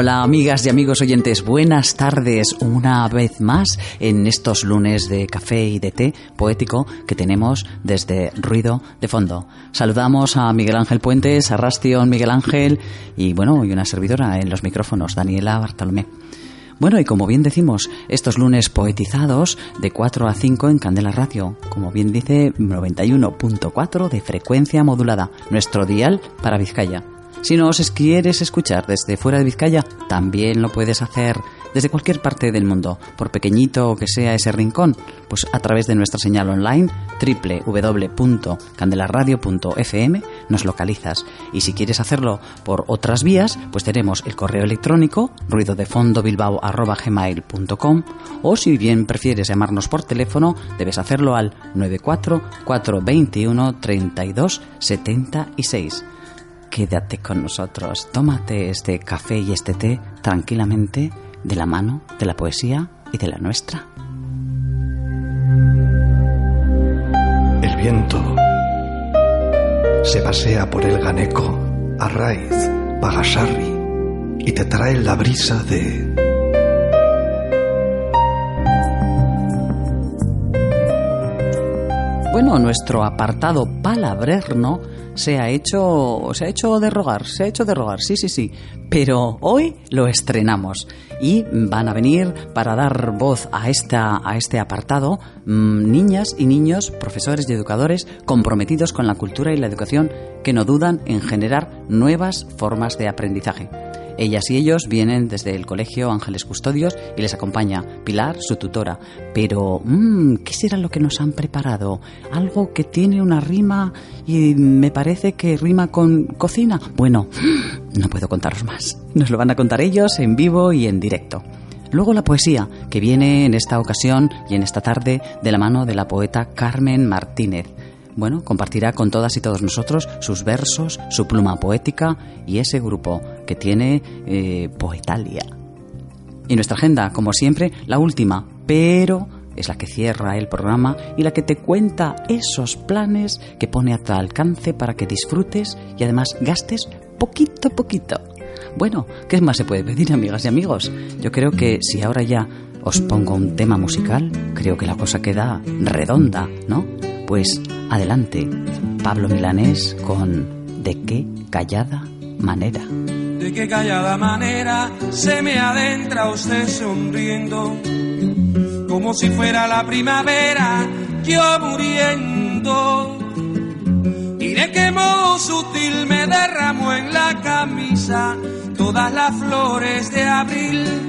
Hola amigas y amigos oyentes, buenas tardes una vez más en estos lunes de café y de té poético que tenemos desde Ruido de Fondo. Saludamos a Miguel Ángel Puentes, a Rastion Miguel Ángel y bueno, y una servidora en los micrófonos, Daniela Bartolomé. Bueno, y como bien decimos, estos lunes poetizados de 4 a 5 en Candela Radio, como bien dice 91.4 de frecuencia modulada, nuestro dial para Vizcaya. Si nos quieres escuchar desde fuera de Vizcaya, también lo puedes hacer desde cualquier parte del mundo, por pequeñito que sea ese rincón, pues a través de nuestra señal online www.candelaradio.fm nos localizas. Y si quieres hacerlo por otras vías, pues tenemos el correo electrónico ruidodefondobilbao.gmail.com o si bien prefieres llamarnos por teléfono, debes hacerlo al 94 421 32 76 quédate con nosotros, tómate este café y este té tranquilamente de la mano de la poesía y de la nuestra. El viento se pasea por el Ganeco, Arraiz, Pagasarri y te trae la brisa de... Bueno, nuestro apartado palabrerno se ha hecho se ha hecho de rogar, se ha hecho de rogar, sí, sí, sí. Pero hoy lo estrenamos y van a venir para dar voz a esta a este apartado mm, niñas y niños, profesores y educadores comprometidos con la cultura y la educación que no dudan en generar nuevas formas de aprendizaje. Ellas y ellos vienen desde el colegio Ángeles Custodios y les acompaña Pilar, su tutora. Pero, mmm, ¿qué será lo que nos han preparado? Algo que tiene una rima y me parece que rima con cocina. Bueno, no puedo contaros más. Nos lo van a contar ellos en vivo y en directo. Luego la poesía, que viene en esta ocasión y en esta tarde de la mano de la poeta Carmen Martínez bueno, compartirá con todas y todos nosotros sus versos, su pluma poética y ese grupo que tiene eh, Poetalia. Y nuestra agenda, como siempre, la última, pero es la que cierra el programa y la que te cuenta esos planes que pone a tu alcance para que disfrutes y además gastes poquito a poquito. Bueno, ¿qué más se puede pedir, amigas y amigos? Yo creo que si ahora ya os pongo un tema musical, creo que la cosa queda redonda, ¿no? Pues adelante, Pablo Milanés con ¿De qué callada manera? De qué callada manera se me adentra usted sonriendo, como si fuera la primavera, yo muriendo. Y de qué modo sutil me derramó en la camisa todas las flores de abril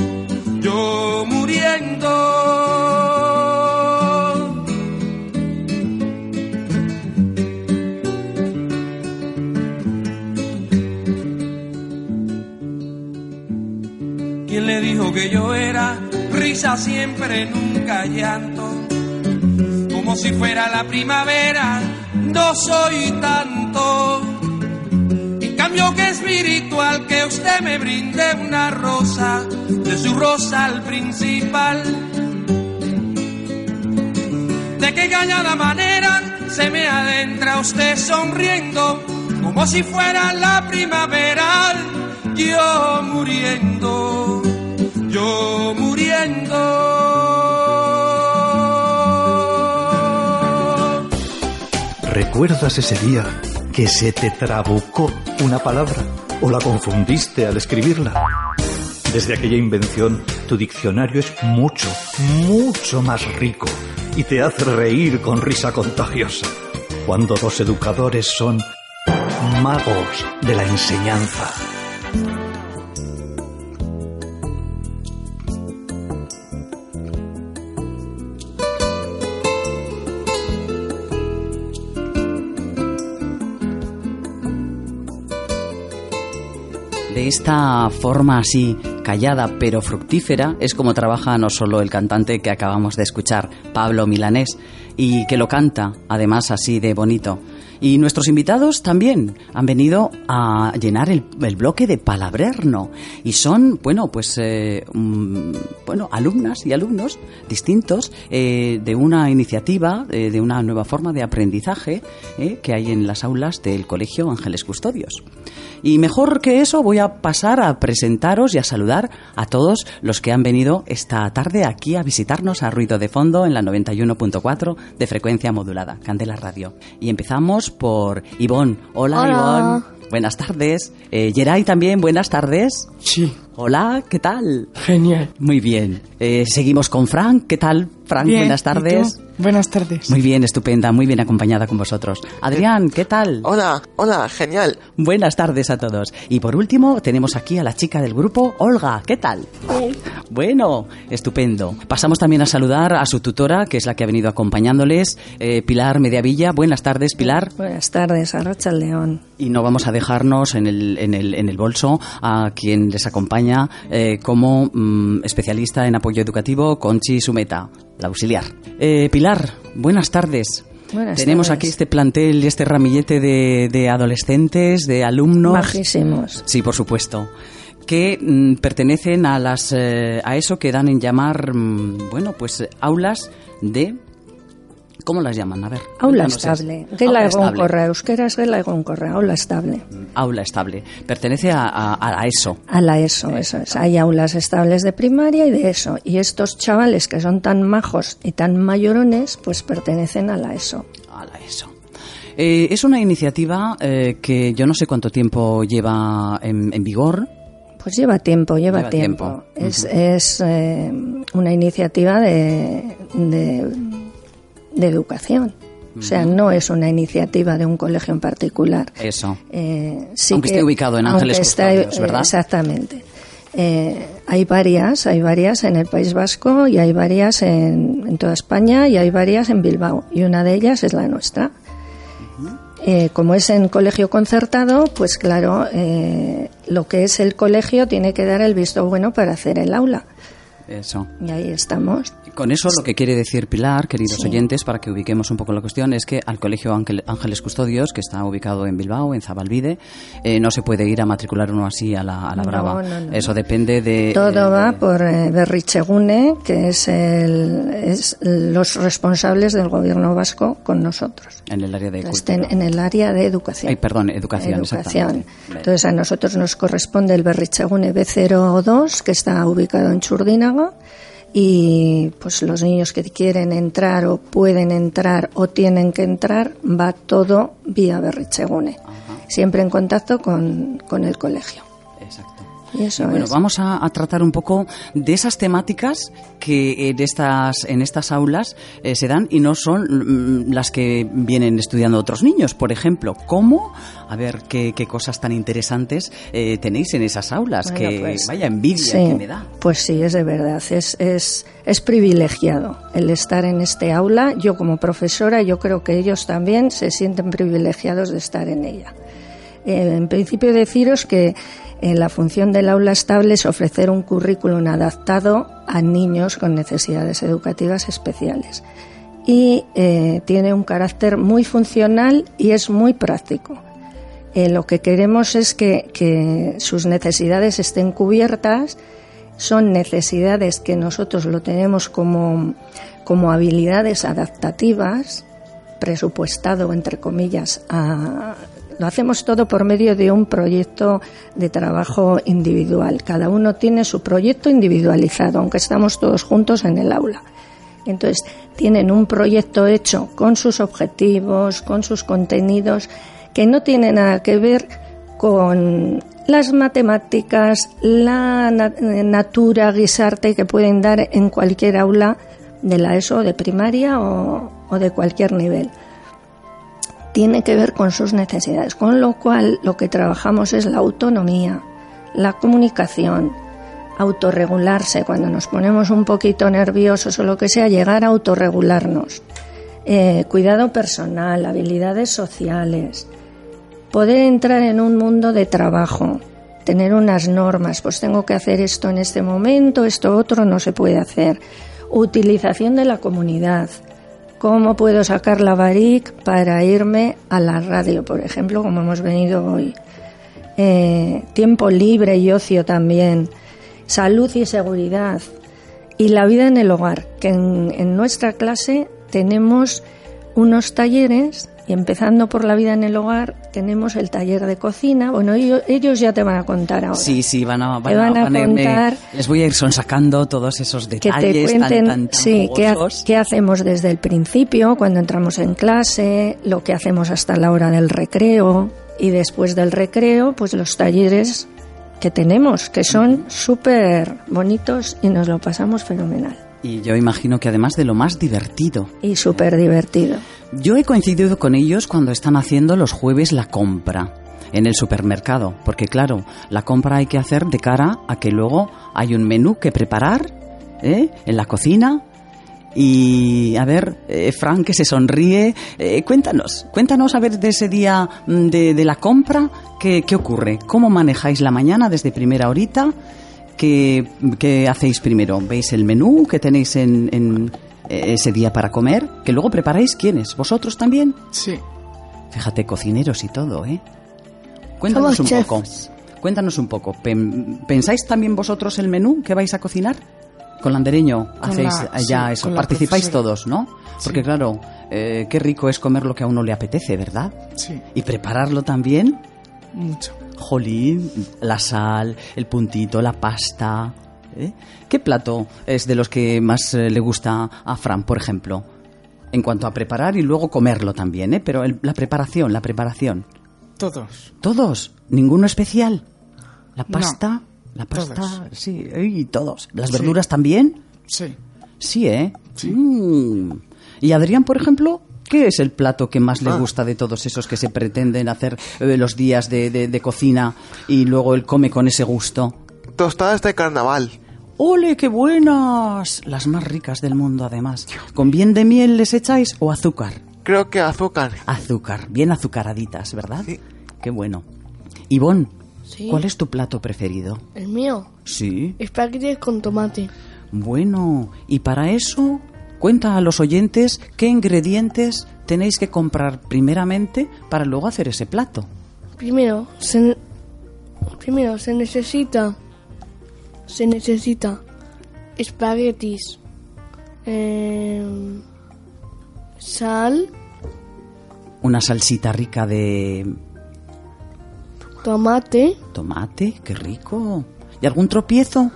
yo muriendo. ¿Quién le dijo que yo era risa siempre, nunca llanto? Como si fuera la primavera, no soy tanto cambio que espiritual que usted me brinde una rosa de su rosa al principal. De qué cañada manera se me adentra usted sonriendo como si fuera la primavera, yo muriendo, yo muriendo. ¿Recuerdas ese día que se te trabucó una palabra o la confundiste al escribirla? Desde aquella invención, tu diccionario es mucho, mucho más rico y te hace reír con risa contagiosa. Cuando dos educadores son magos de la enseñanza. Esta forma así, callada pero fructífera, es como trabaja no solo el cantante que acabamos de escuchar, Pablo Milanés, y que lo canta, además así de bonito. Y nuestros invitados también han venido a llenar el, bloque de Palabrerno. Y son, bueno, pues, eh, mm, bueno, alumnas y alumnos distintos eh, de una iniciativa, eh, de una nueva forma de aprendizaje que hay en las aulas del Colegio Ángeles Custodios. Y mejor que eso, voy a pasar a presentaros y a saludar a todos los que han venido esta tarde aquí a visitarnos a Ruido de Fondo en la 91.4 de frecuencia modulada, Candela Radio. Y empezamos por Ivonne. Hola, Hola. Ivonne. Buenas tardes. Eh, Geray también, buenas tardes. Sí, Hola, ¿qué tal? genial. Muy bien. Eh, seguimos con Frank. ¿Qué tal, Frank? Bien, buenas ¿y tardes. tú? Buenas tardes. Muy bien, estupenda, muy bien acompañada con vosotros. Adrián, ¿qué tal? Hola, hola, genial. Buenas tardes a todos. Y por último, tenemos aquí a la chica del grupo, Olga. ¿Qué tal? Bueno, estupendo. Pasamos también a saludar a su tutora, que es la que ha venido acompañándoles, eh, Pilar Mediavilla. Buenas tardes, Pilar. Buenas tardes, Arrocha León. Y no vamos a dejarnos en el, en el, en el bolso a quien les acompaña eh, como mm, especialista en apoyo educativo, Conchi Sumeta, la auxiliar. Eh, Pilar, buenas tardes. Buenas Tenemos tardes. aquí este plantel y este ramillete de, de adolescentes, de alumnos. Majísimos. Sí, por supuesto. Que mm, pertenecen a las eh, a eso que dan en llamar mm, bueno pues aulas de ¿cómo las llaman? A ver. Aula estable. Gela egonkorra, euskeraz gela egonkorra, aula estable. Aula estable. Pertenece a, a- a eso. A la ESO, eso es. Hay aulas estables de primaria y de ESO. Y estos chavales que son tan majos y tan mayorones, pues pertenecen a la ESO. A la ESO. Eh, es una iniciativa eh, que yo no sé cuánto tiempo lleva en, en vigor. Pues lleva tiempo, lleva, Lleva tiempo. tiempo. Es, es eh, una iniciativa de, de, de educación. O sea, no es una iniciativa de un colegio en particular. Eso. Eh, sí Aunque que- esté ubicado en Ángeles Custodios, ¿verdad? Exactamente. Eh, hay varias, hay varias en el País Vasco y hay varias en, en toda España y hay varias en Bilbao y una de ellas es la nuestra. Eh, como es en colegio concertado, pues claro, eh, lo que es el colegio tiene que dar el visto bueno para hacer el aula. Eso. Y ahí estamos. Con eso lo que quiere decir Pilar, queridos Sí. oyentes, para que ubiquemos un poco la cuestión, es que al Colegio Ángel- Ángeles Custodios, que está ubicado en Bilbao, en Zabalbide, eh, no se puede ir a matricular uno así a la, a la No, brava. no, no, eso depende de... Todo eh, va de- por eh, Berrichegune, que es, el, es los responsables del gobierno vasco con nosotros. En el área de Estén en el área de educación. Ay, perdón, educación, Educación. Entonces a nosotros nos corresponde el Berrichegune B02, que está ubicado en Churdínaga, y pues los niños que quieren entrar o pueden entrar o tienen que entrar, va todo vía Berrichegune, siempre en contacto con, con el colegio. Y Bueno, es. vamos a, a tratar un poco de esas temáticas que en estas, en estas aulas eh, se dan y no son mm, las que vienen estudiando otros niños. Por ejemplo, ¿cómo? A ver qué, qué cosas tan interesantes eh, tenéis en esas aulas. Bueno, que pues, vaya envidia sí, que me da. Pues sí, es de verdad. Es, es, es privilegiado el estar en este aula. Yo como profesora, yo creo que ellos también se sienten privilegiados de estar en ella. Eh, en principio deciros que la función del aula estable es ofrecer un currículum adaptado a niños con necesidades educativas especiales. Y eh, tiene un carácter muy funcional y es muy práctico. Eh, lo que queremos es que, que sus necesidades estén cubiertas, son necesidades que nosotros lo tenemos como, como habilidades adaptativas, presupuestado, entre comillas, a, lo hacemos todo por medio de un proyecto de trabajo individual. Cada uno tiene su proyecto individualizado, aunque estamos todos juntos en el aula. Entonces, tienen un proyecto hecho con sus objetivos, con sus contenidos, que no tiene nada que ver con las matemáticas, la natura, guisarte que pueden dar en cualquier aula de la ESO, de primaria o, o de cualquier nivel. Tiene que ver con sus necesidades, con lo cual lo que trabajamos es la autonomía, la comunicación, autorregularse cuando nos ponemos un poquito nerviosos o lo que sea, llegar a autorregularnos. Eh, cuidado personal, habilidades sociales, poder entrar en un mundo de trabajo, tener unas normas, pues tengo que hacer esto en este momento, esto otro no se puede hacer. Utilización de la comunidad. ¿Cómo puedo sacar la varic para irme a la radio, por ejemplo, como hemos venido hoy? Eh, tiempo libre y ocio también salud y seguridad y la vida en el hogar, que en, nuestra clase tenemos unos talleres y empezando por la vida en el hogar, tenemos el taller de cocina. Bueno, ellos, ya te van a contar ahora. Sí, sí, van a, van, a, contar. les voy a ir sonsacando todos esos detalles. Que te cuenten, sí, qué, qué hacemos desde el principio, cuando entramos en clase, lo que hacemos hasta la hora del recreo. Y después del recreo, pues los talleres que tenemos, que son súper bonitos y nos lo pasamos fenomenal. Y yo imagino que además de lo más divertido. Y súper divertido. Yo he coincidido con ellos cuando están haciendo los jueves la compra en el supermercado, porque claro, la compra hay que hacer de cara a que luego hay un menú que preparar ¿eh? en la cocina y a ver, eh, Frank que se sonríe, eh, cuéntanos, cuéntanos a ver de ese día mm, de, la compra, ¿qué, ocurre? ¿Cómo manejáis la mañana desde primera horita? ¿Qué, qué hacéis primero? ¿Veis el menú que tenéis en, en, eh, ese día para comer? ¿Que luego preparáis quiénes? ¿Vosotros también? Sí. Fíjate, cocineros y todo, ¿eh? Cuéntanos un poco. Cuéntanos un poco. ¿Pensáis también vosotros el menú que vais a cocinar? Con Landereño hacéis ya eso, participáis todos, ¿no? Porque claro, eh, qué rico es comer lo que a uno le apetece, ¿verdad? Sí. Y prepararlo también. Mucho. Jolín, la sal, el puntito, la pasta. ¿eh? ¿Qué plato es de los que más eh, le gusta a Fran, por ejemplo? En cuanto a preparar y luego comerlo también, ¿eh? Pero la preparación, la preparación. Todos. ¿Todos? ¿Ninguno especial? ¿La pasta? La pasta, sí, y todos. ¿Las verduras también? Sí. Sí, ¿eh? Mm. Y Adrián, por ejemplo, ¿qué es el plato que más le ah. gusta de todos esos que se pretenden hacer eh, los días de, de, cocina y luego él come con ese gusto? Tostadas de carnaval. ¡Ole, qué buenas! Las más ricas del mundo, además. ¿Con bien de miel les echáis o azúcar? Creo que azúcar. Azúcar, bien azucaraditas, ¿verdad? Sí. Qué bueno. Ivonne, ¿Cuál es tu plato preferido? ¿El mío? Sí. Espaguetis con tomate. Bueno, y para eso, cuenta a los oyentes qué ingredientes tenéis que comprar primeramente para luego hacer ese plato. Primero, se, primero se necesita, se necesita espaguetis, em, sal, una salsita rica de Tomate. Tomate, qué rico. ¿Y algún tropiezo?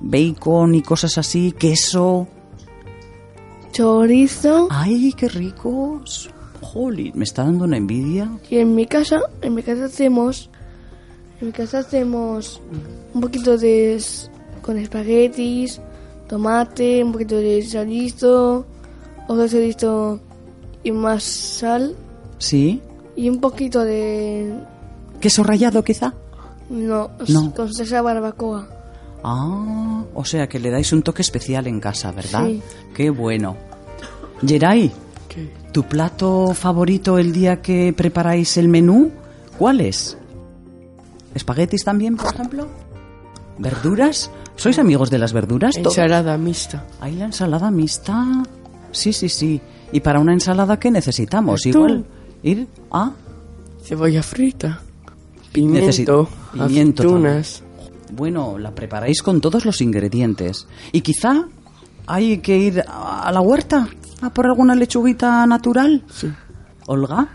Bacon y cosas así, queso. Chorizo. Ay, qué ricos. Holy, me está dando una envidia. Y en mi casa, en mi casa hacemos, en mi casa hacemos un poquito de con espaguetis, tomate, un poquito de chorizo, otro chorizo y más sal. Sí. Y un poquito de ¿Queso rallado quizá? No, no. con salsa barbacoa. Ah, o sea que le dais un toque especial en casa, ¿verdad? Sí. Qué bueno. Geray, ¿tu plato favorito el día que preparáis el menú? ¿Cuál es? ¿Espaguetis también, por ejemplo? ¿Verduras? ¿Sois amigos de las verduras? Ensalada mixta. ¿Hay la ensalada mixta? Sí, sí, sí. ¿Y para una ensalada qué necesitamos? Igual ir a Cebolla frita. Pimiento. Pimiento aceitunas. Bueno, la preparáis con todos los ingredientes. Y quizá hay que ir a la huerta a por alguna lechuguita natural. Sí. Olga,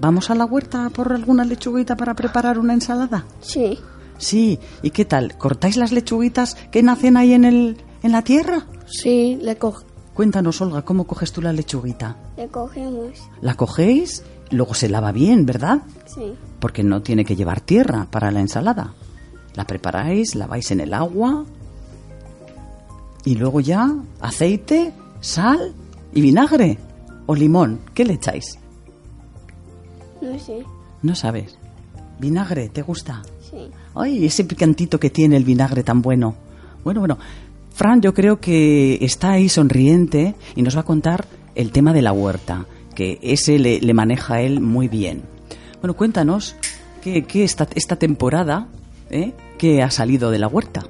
¿vamos a la huerta a por alguna lechuguita para preparar una ensalada? Sí. Sí, ¿y qué tal? ¿Cortáis las lechuguitas que nacen ahí en, el, en la tierra? Sí, le, co Cuéntanos, Olga, ¿cómo coges tú la lechuguita? Le cogemos. La cogéis, luego se lava bien, ¿verdad? Sí. Porque no tiene que llevar tierra para la ensalada. La preparáis, laváis en el agua y luego ya aceite, sal y vinagre o limón. ¿Qué le echáis? No sé. No sabes. Vinagre, ¿te gusta? Sí. Ay, ese picantito que tiene el vinagre tan bueno. Bueno, bueno. Fran, yo creo que está ahí sonriente y nos va a contar el tema de la huerta, que ese le, le maneja a él muy bien. Bueno, cuéntanos, ¿qué, qué esta, esta temporada, eh, qué ha salido de la huerta?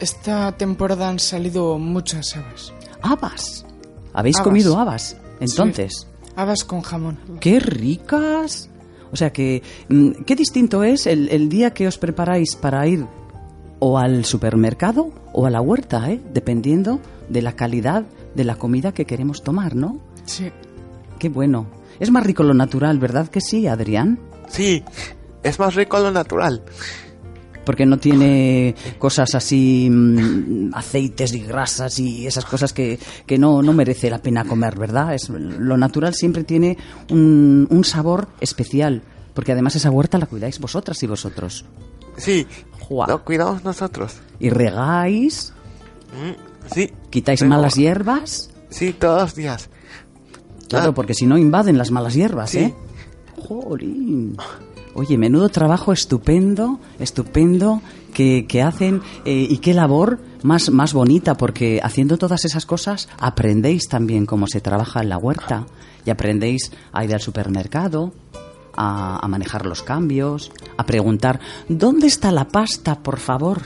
Esta temporada han salido muchas habas. Habas. ¿Habéis Habas. comido habas? Entonces, Habas con jamón. ¡qué ricas! O sea que, mm, ¿qué distinto es el, el día que os preparáis para ir o al supermercado o a la huerta, ¿eh? dependiendo de la calidad de la comida que queremos tomar, ¿no? Sí. Qué bueno. Es más rico lo natural, ¿verdad que sí, Adrián? Sí, es más rico lo natural. Porque no tiene cosas así, mm, aceites y grasas y esas cosas que, que no, no merece la pena comer, ¿verdad? Es, lo natural siempre tiene un, un sabor especial, porque además esa huerta la cuidáis vosotras y vosotros. Sí, Juá. lo cuidamos nosotros. Y regáis, Mm, Sí. quitáis Tengo- malas hierbas, Sí, todos los días. claro, Ah. porque si no invaden las malas hierbas, Sí. ¿eh? Jolín. Oye, menudo trabajo estupendo, estupendo que, que hacen eh, y qué labor más, más bonita, porque haciendo todas esas cosas aprendéis también cómo se trabaja en la huerta y aprendéis a ir al supermercado, a, a manejar los cambios, a preguntar, ¿dónde está la pasta, por favor?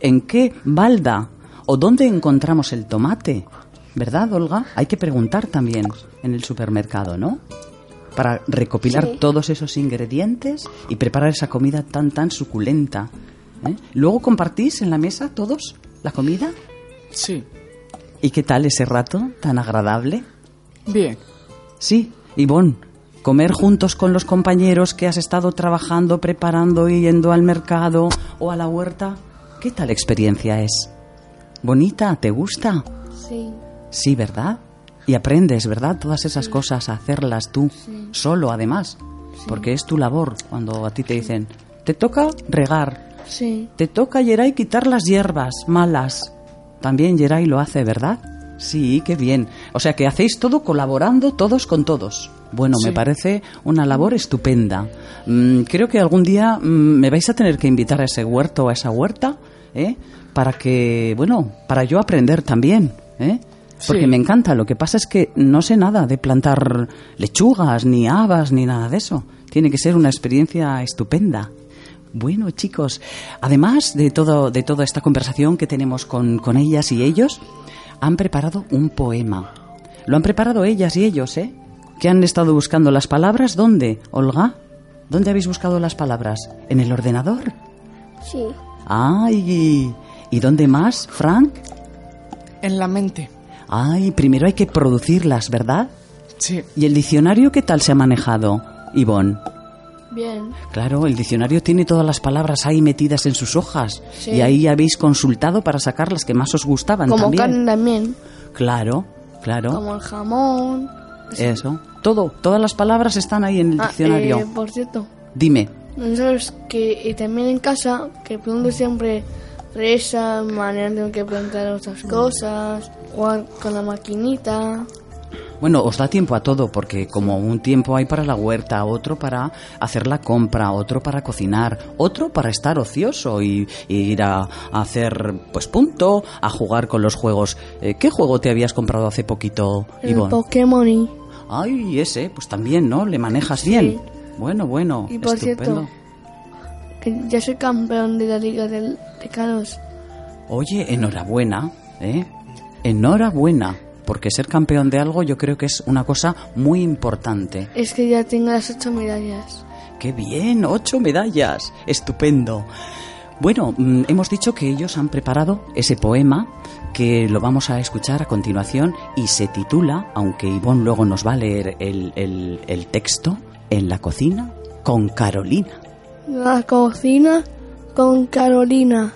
¿En qué balda? ¿O dónde encontramos el tomate? ¿Verdad, Olga? Hay que preguntar también en el supermercado, ¿no? Para recopilar Sí. todos esos ingredientes y preparar esa comida tan, tan suculenta. ¿eh? ¿Luego compartís en la mesa todos la comida? Sí. ¿Y qué tal ese rato tan agradable? Bien. Sí, Ivonne, comer juntos con los compañeros que has estado trabajando, preparando, y yendo al mercado o a la huerta, ¿qué tal experiencia es? ¿Bonita? ¿Te gusta? Sí. Sí, ¿verdad? Y aprendes, ¿verdad? Todas esas cosas a hacerlas tú, solo además, porque es tu labor cuando a ti te dicen, te toca regar, Sí. te toca, Geray, quitar las hierbas malas. También Geray lo hace, ¿verdad? Sí, qué bien. O sea que hacéis todo colaborando todos con todos. Bueno, me parece una labor estupenda. Mm, creo que algún día mm, me vais a tener que invitar a ese huerto o a esa huerta, ¿eh? Para que, bueno, para yo aprender también, ¿eh? Porque Sí. me encanta. Lo que pasa es que no sé nada de plantar lechugas, ni habas, ni nada de eso. Tiene que ser una experiencia estupenda. Bueno, chicos, además de todo, de toda esta conversación que tenemos con, con ellas y ellos, han preparado un poema. Lo han preparado ellas y ellos, ¿eh? ¿Que han estado buscando las palabras? ¿Dónde, Olga? ¿Dónde habéis buscado las palabras? ¿En el ordenador? Sí. ¡Ay! ¿Y dónde más, Frank? En la mente. Ay, primero hay que producirlas, ¿verdad? Sí. ¿Y el diccionario qué tal se ha manejado, Ivonne? Bien. Claro, el diccionario tiene todas las palabras ahí metidas en sus hojas. Sí. Y ahí habéis consultado para sacar las que más os gustaban Como también. carne también. Claro, claro. Como el jamón. Eso. Todo, todas las palabras están ahí en el Ah, diccionario. eh, por cierto, Dime. ¿no sabes que eh, también en casa, que pregunto siempre fresa, manera tengo que preguntar otras cosas, jugar con la maquinita. Bueno, os da tiempo a todo, porque como un tiempo hay para la huerta, otro para hacer la compra, otro para cocinar, otro para estar ocioso y, y ir a, a hacer, pues punto, a jugar con los juegos. Eh, ¿Qué juego te habías comprado hace poquito, El Ivonne? Pokémon y, Ay, ese, pues también, ¿no? Le manejas bien. Bueno, bueno, y por estupendo. cierto, que ya soy campeón de la Liga de Caros. Oye, enhorabuena, ¿eh? Enhorabuena. porque ser campeón de algo yo creo que es una cosa muy importante. Es que ya tengo las ocho medallas. ¡Qué bien! ¡Ocho medallas! ¡Estupendo! Bueno, mm, hemos dicho que ellos han preparado ese poema que lo vamos a escuchar a continuación y se titula, aunque Ivonne luego nos va a leer el, el- el texto, En la cocina con Carolina. La cocina con Carolina.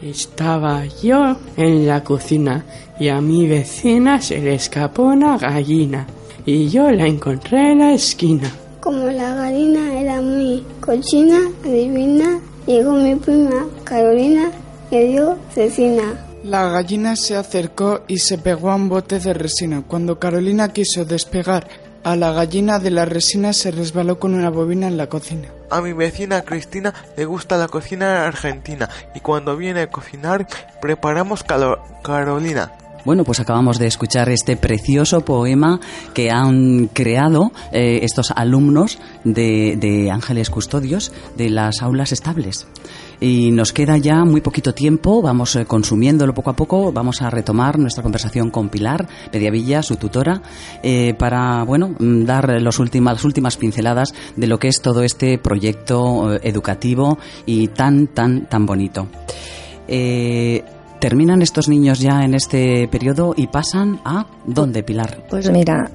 Estaba yo en la cocina y a mi vecina se le escapó una gallina y yo la encontré en la esquina. Como la gallina era muy cochina, adivina, llegó mi prima Carolina y dio cecina. La gallina se acercó y se pegó a un bote de resina. Cuando Carolina quiso despegar a la gallina de la resina, se resbaló con una bobina en la cocina. A mi vecina Cristina le gusta la cocina argentina y cuando viene a cocinar preparamos calo- Carolina. Bueno, pues acabamos de escuchar este precioso poema que han creado eh, estos alumnos de, de Ángeles Custodios de las aulas estables. Y nos queda ya muy poquito tiempo, vamos eh, consumiéndolo poco a poco, vamos a retomar nuestra conversación con Pilar Mediavilla, su tutora, eh, para, bueno, mm, dar los últimas, las últimas pinceladas de lo que es todo este proyecto eh, educativo y tan, tan, tan bonito. Terminan estos niños ya en este periodo y pasan a ¿dónde, Pilar? Pues mira,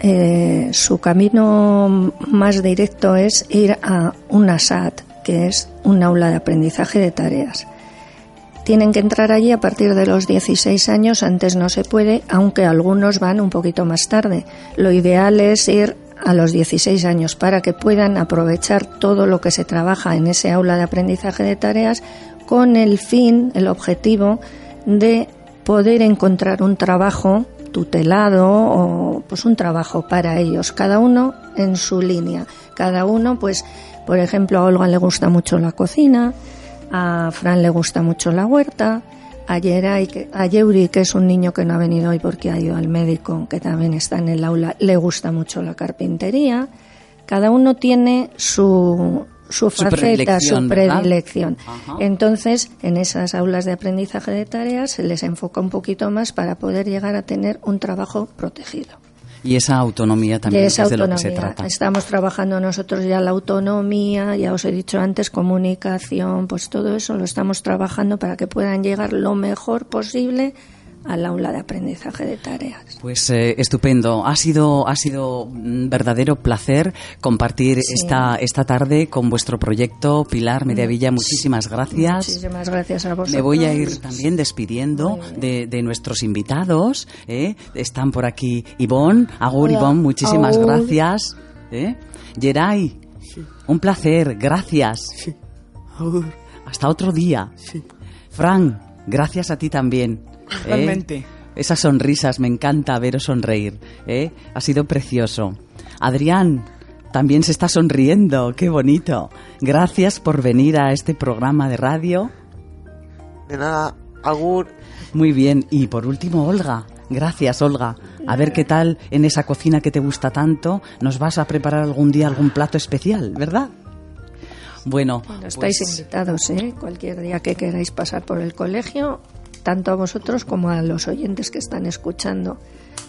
su camino más directo es ir a una SAT, que es un aula de aprendizaje de tareas. Tienen que entrar allí a partir de los 16 años, antes no se puede, aunque algunos van un poquito más tarde. Lo ideal es ir a los 16 años para que puedan aprovechar todo lo que se trabaja en ese aula de aprendizaje de tareas con el fin, el objetivo de poder encontrar un trabajo tutelado o pues un trabajo para ellos, cada uno en su línea. Cada uno, pues, por ejemplo, a Olga le gusta mucho la cocina, a Fran le gusta mucho la huerta, a, Yeray, a Yeuri, que es un niño que no ha venido hoy porque ha ido al médico, que también está en el aula, le gusta mucho la carpintería. Cada uno tiene su, su Su faceta, predilección, su predilección. Entonces, en esas aulas de aprendizaje de tareas se les enfoca un poquito más para poder llegar a tener un trabajo protegido. Y esa autonomía también es de lo que se trata. Estamos trabajando nosotros ya la autonomía, ya os he dicho antes, comunicación, pues todo eso lo estamos trabajando para que puedan llegar lo mejor posible al aula de aprendizaje de tareas. Pues eh, estupendo. Ha sido, ha sido un verdadero placer compartir esta, esta tarde con vuestro proyecto. Pilar Mediavilla, muchísimas gracias. Muchísimas gracias a vosotros. Me voy a ir también despidiendo de, de nuestros invitados. ¿eh? Están por aquí Ivonne. Agur, Hola. Ivonne, muchísimas Agur. gracias. ¿eh? Geray, un placer, gracias. Sí. Agur. Hasta otro día. Sí. Fran, gracias a ti también. ¿Eh? Igualmente. Esas sonrisas, me encanta veros sonreír. ¿eh? Ha sido precioso. Adrián, también se está sonriendo, qué bonito. Gracias por venir a este programa de radio. De nada, Agur. Muy bien. Y por último, Olga. Gracias, Olga. A ver qué tal en esa cocina que te gusta tanto. Nos vas a preparar algún día algún plato especial, ¿verdad? Bueno, Bueno, estáis pues- invitados, ¿eh? Cualquier día que queráis pasar por el colegio, tanto a vosotros como a los oyentes que están escuchando.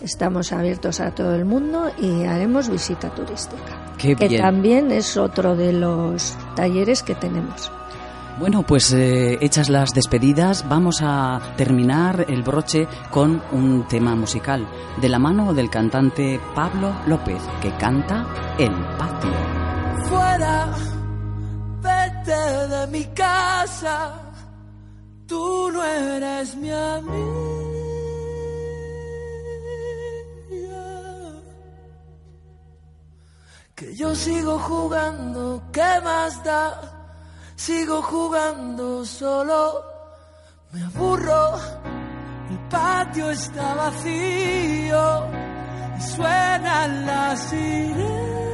Estamos abiertos a todo el mundo y haremos visita turística. Qué que bien. también es otro de los talleres que tenemos. Bueno, pues eh, hechas las despedidas, vamos a terminar el broche con un tema musical de la mano del cantante Pablo López, que canta El Patio. fuera, vete de mi casa, tú no eres mi amiga. Que yo sigo jugando, ¿qué más da? Sigo jugando solo, me aburro, el patio está vacío y suenan las sirenas.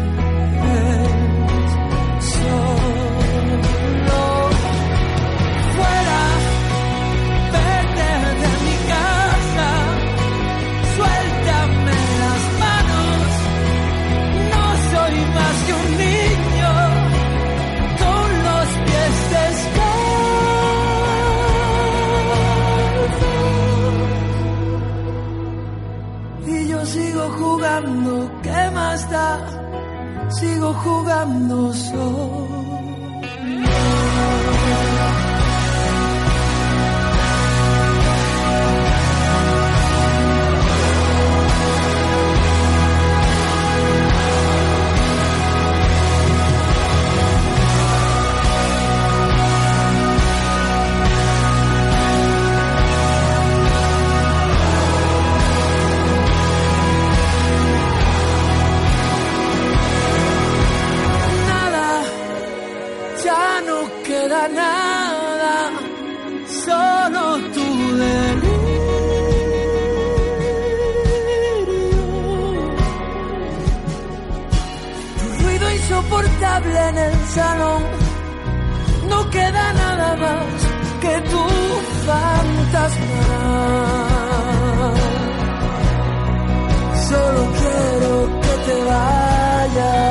¿Qué más da? sigo jugando solo salón, no queda nada más que tu fantasma. Solo quiero que te vayas.